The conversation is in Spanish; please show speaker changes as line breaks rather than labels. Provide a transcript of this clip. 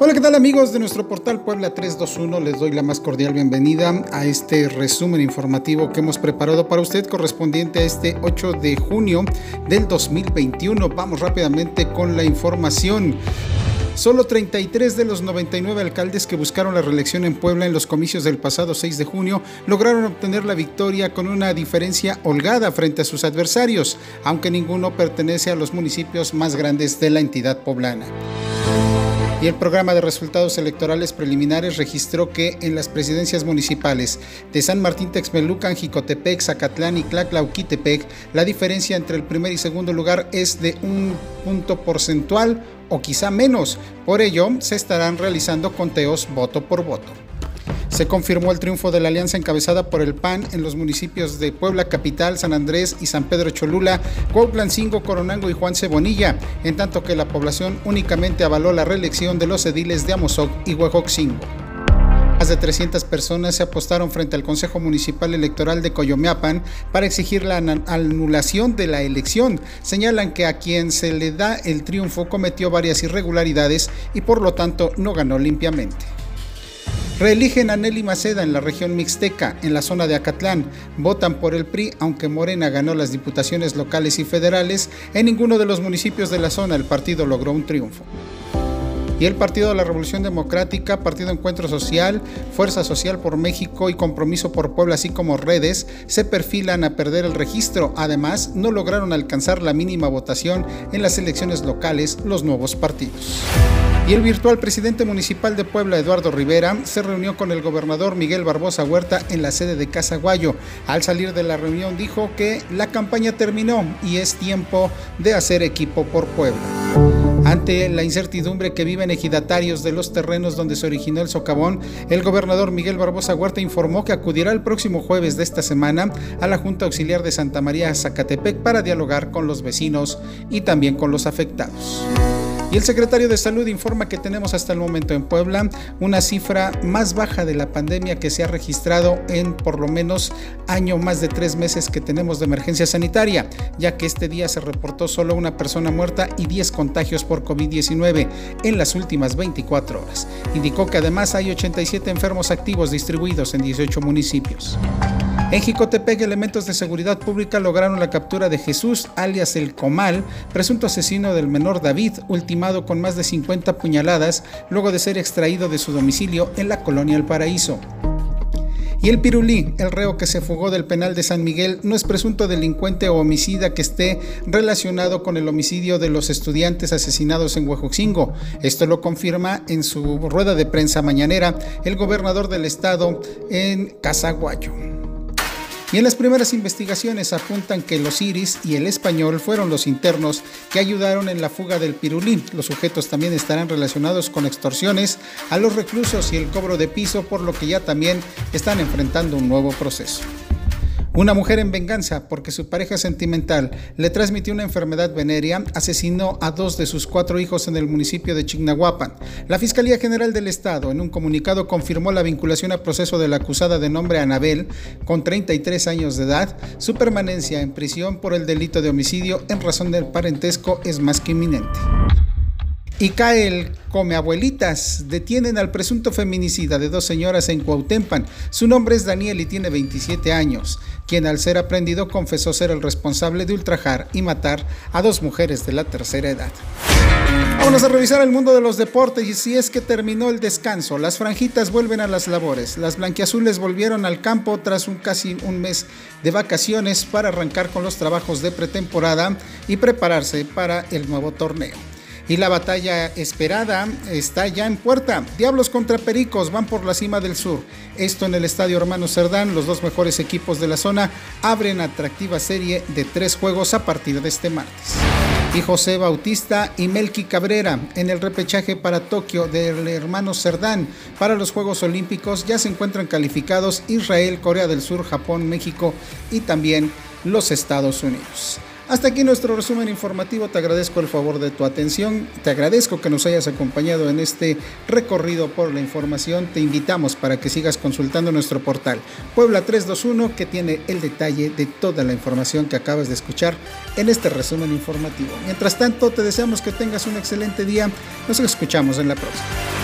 Hola, ¿qué tal amigos de nuestro portal Puebla 321? Les doy la más cordial bienvenida a este resumen informativo que hemos preparado para usted correspondiente a este 8 de junio del 2021. Vamos rápidamente con la información. Solo 33 de los 99 alcaldes que buscaron la reelección en Puebla en los comicios del pasado 6 de junio lograron obtener la victoria con una diferencia holgada frente a sus adversarios, aunque ninguno pertenece a los municipios más grandes de la entidad poblana. Y el programa de resultados electorales preliminares registró que en las presidencias municipales de San Martín Texmelucan, Jicotepec, Zacatlán y Tlaclauquitepec, la diferencia entre el primer y segundo lugar es de un punto porcentual o quizá menos. Por ello, se estarán realizando conteos voto por voto. Se confirmó el triunfo de la alianza encabezada por el PAN en los municipios de Puebla Capital, San Andrés y San Pedro Cholula, Cuautlancingo, Coronango y Juan Cebonilla, en tanto que la población únicamente avaló la reelección de los ediles de Amozoc y Huejoxingo. Más de 300 personas se apostaron frente al Consejo Municipal Electoral de Coyomeapan para exigir la anulación de la elección. Señalan que a quien se le da el triunfo cometió varias irregularidades y por lo tanto no ganó limpiamente. Reeligen a Nelly Maceda en la región mixteca, en la zona de Acatlán. Votan por el PRI, aunque Morena ganó las diputaciones locales y federales. En ninguno de los municipios de la zona el partido logró un triunfo. Y el Partido de la Revolución Democrática, Partido Encuentro Social, Fuerza Social por México y Compromiso por Puebla, así como redes, se perfilan a perder el registro. Además, no lograron alcanzar la mínima votación en las elecciones locales los nuevos partidos. Y el virtual presidente municipal de Puebla, Eduardo Rivera, se reunió con el gobernador Miguel Barbosa Huerta en la sede de Casaguayo. Al salir de la reunión dijo que la campaña terminó y es tiempo de hacer equipo por Puebla. Ante la incertidumbre que viven ejidatarios de los terrenos donde se originó el socavón, el gobernador Miguel Barbosa Huerta informó que acudirá el próximo jueves de esta semana a la Junta Auxiliar de Santa María Zacatepec para dialogar con los vecinos y también con los afectados. Y el secretario de Salud informa que tenemos hasta el momento en Puebla una cifra más baja de la pandemia que se ha registrado en por lo menos año más de tres meses que tenemos de emergencia sanitaria, ya que este día se reportó solo una persona muerta y 10 contagios por COVID-19 en las últimas 24 horas. Indicó que además hay 87 enfermos activos distribuidos en 18 municipios. En Jicotepec, elementos de seguridad pública lograron la captura de Jesús, alias el Comal, presunto asesino del menor David, ultimado con más de 50 puñaladas luego de ser extraído de su domicilio en la colonia El Paraíso. Y el Pirulí, el reo que se fugó del penal de San Miguel, no es presunto delincuente o homicida que esté relacionado con el homicidio de los estudiantes asesinados en Huejoxingo. Esto lo confirma en su rueda de prensa mañanera el gobernador del estado en Casaguayo. Y en las primeras investigaciones apuntan que los iris y el español fueron los internos que ayudaron en la fuga del pirulí. Los sujetos también estarán relacionados con extorsiones a los reclusos y el cobro de piso, por lo que ya también están enfrentando un nuevo proceso. Una mujer en venganza porque su pareja sentimental le transmitió una enfermedad venérea asesinó a dos de sus cuatro hijos en el municipio de Chignahuapan. La Fiscalía General del Estado en un comunicado confirmó la vinculación a proceso de la acusada de nombre Anabel, con 33 años de edad. Su permanencia en prisión por el delito de homicidio en razón del parentesco es más que inminente. Y cae el come abuelitas. Detienen al presunto feminicida de dos señoras en Cuautempan. Su nombre es Daniel y tiene 27 años, quien al ser aprendido confesó ser el responsable de ultrajar y matar a dos mujeres de la tercera edad. Vamos a revisar el mundo de los deportes y si es que terminó el descanso, las franjitas vuelven a las labores. Las blanquiazules volvieron al campo tras un casi un mes de vacaciones para arrancar con los trabajos de pretemporada y prepararse para el nuevo torneo y la batalla esperada está ya en puerta. Diablos contra Pericos van por la cima del sur. Esto en el Estadio Hermano Cerdán. Los dos mejores equipos de la zona abren atractiva serie de tres juegos a partir de este martes. Y José Bautista y Melqui Cabrera en el repechaje para Tokio del hermano Cerdán para los Juegos Olímpicos ya se encuentran calificados Israel, Corea del Sur, Japón, México y también los Estados Unidos. Hasta aquí nuestro resumen informativo. Te agradezco el favor de tu atención. Te agradezco que nos hayas acompañado en este recorrido por la información. Te invitamos para que sigas consultando nuestro portal Puebla 321 que tiene el detalle de toda la información que acabas de escuchar en este resumen informativo. Mientras tanto, te deseamos que tengas un excelente día. Nos escuchamos en la próxima.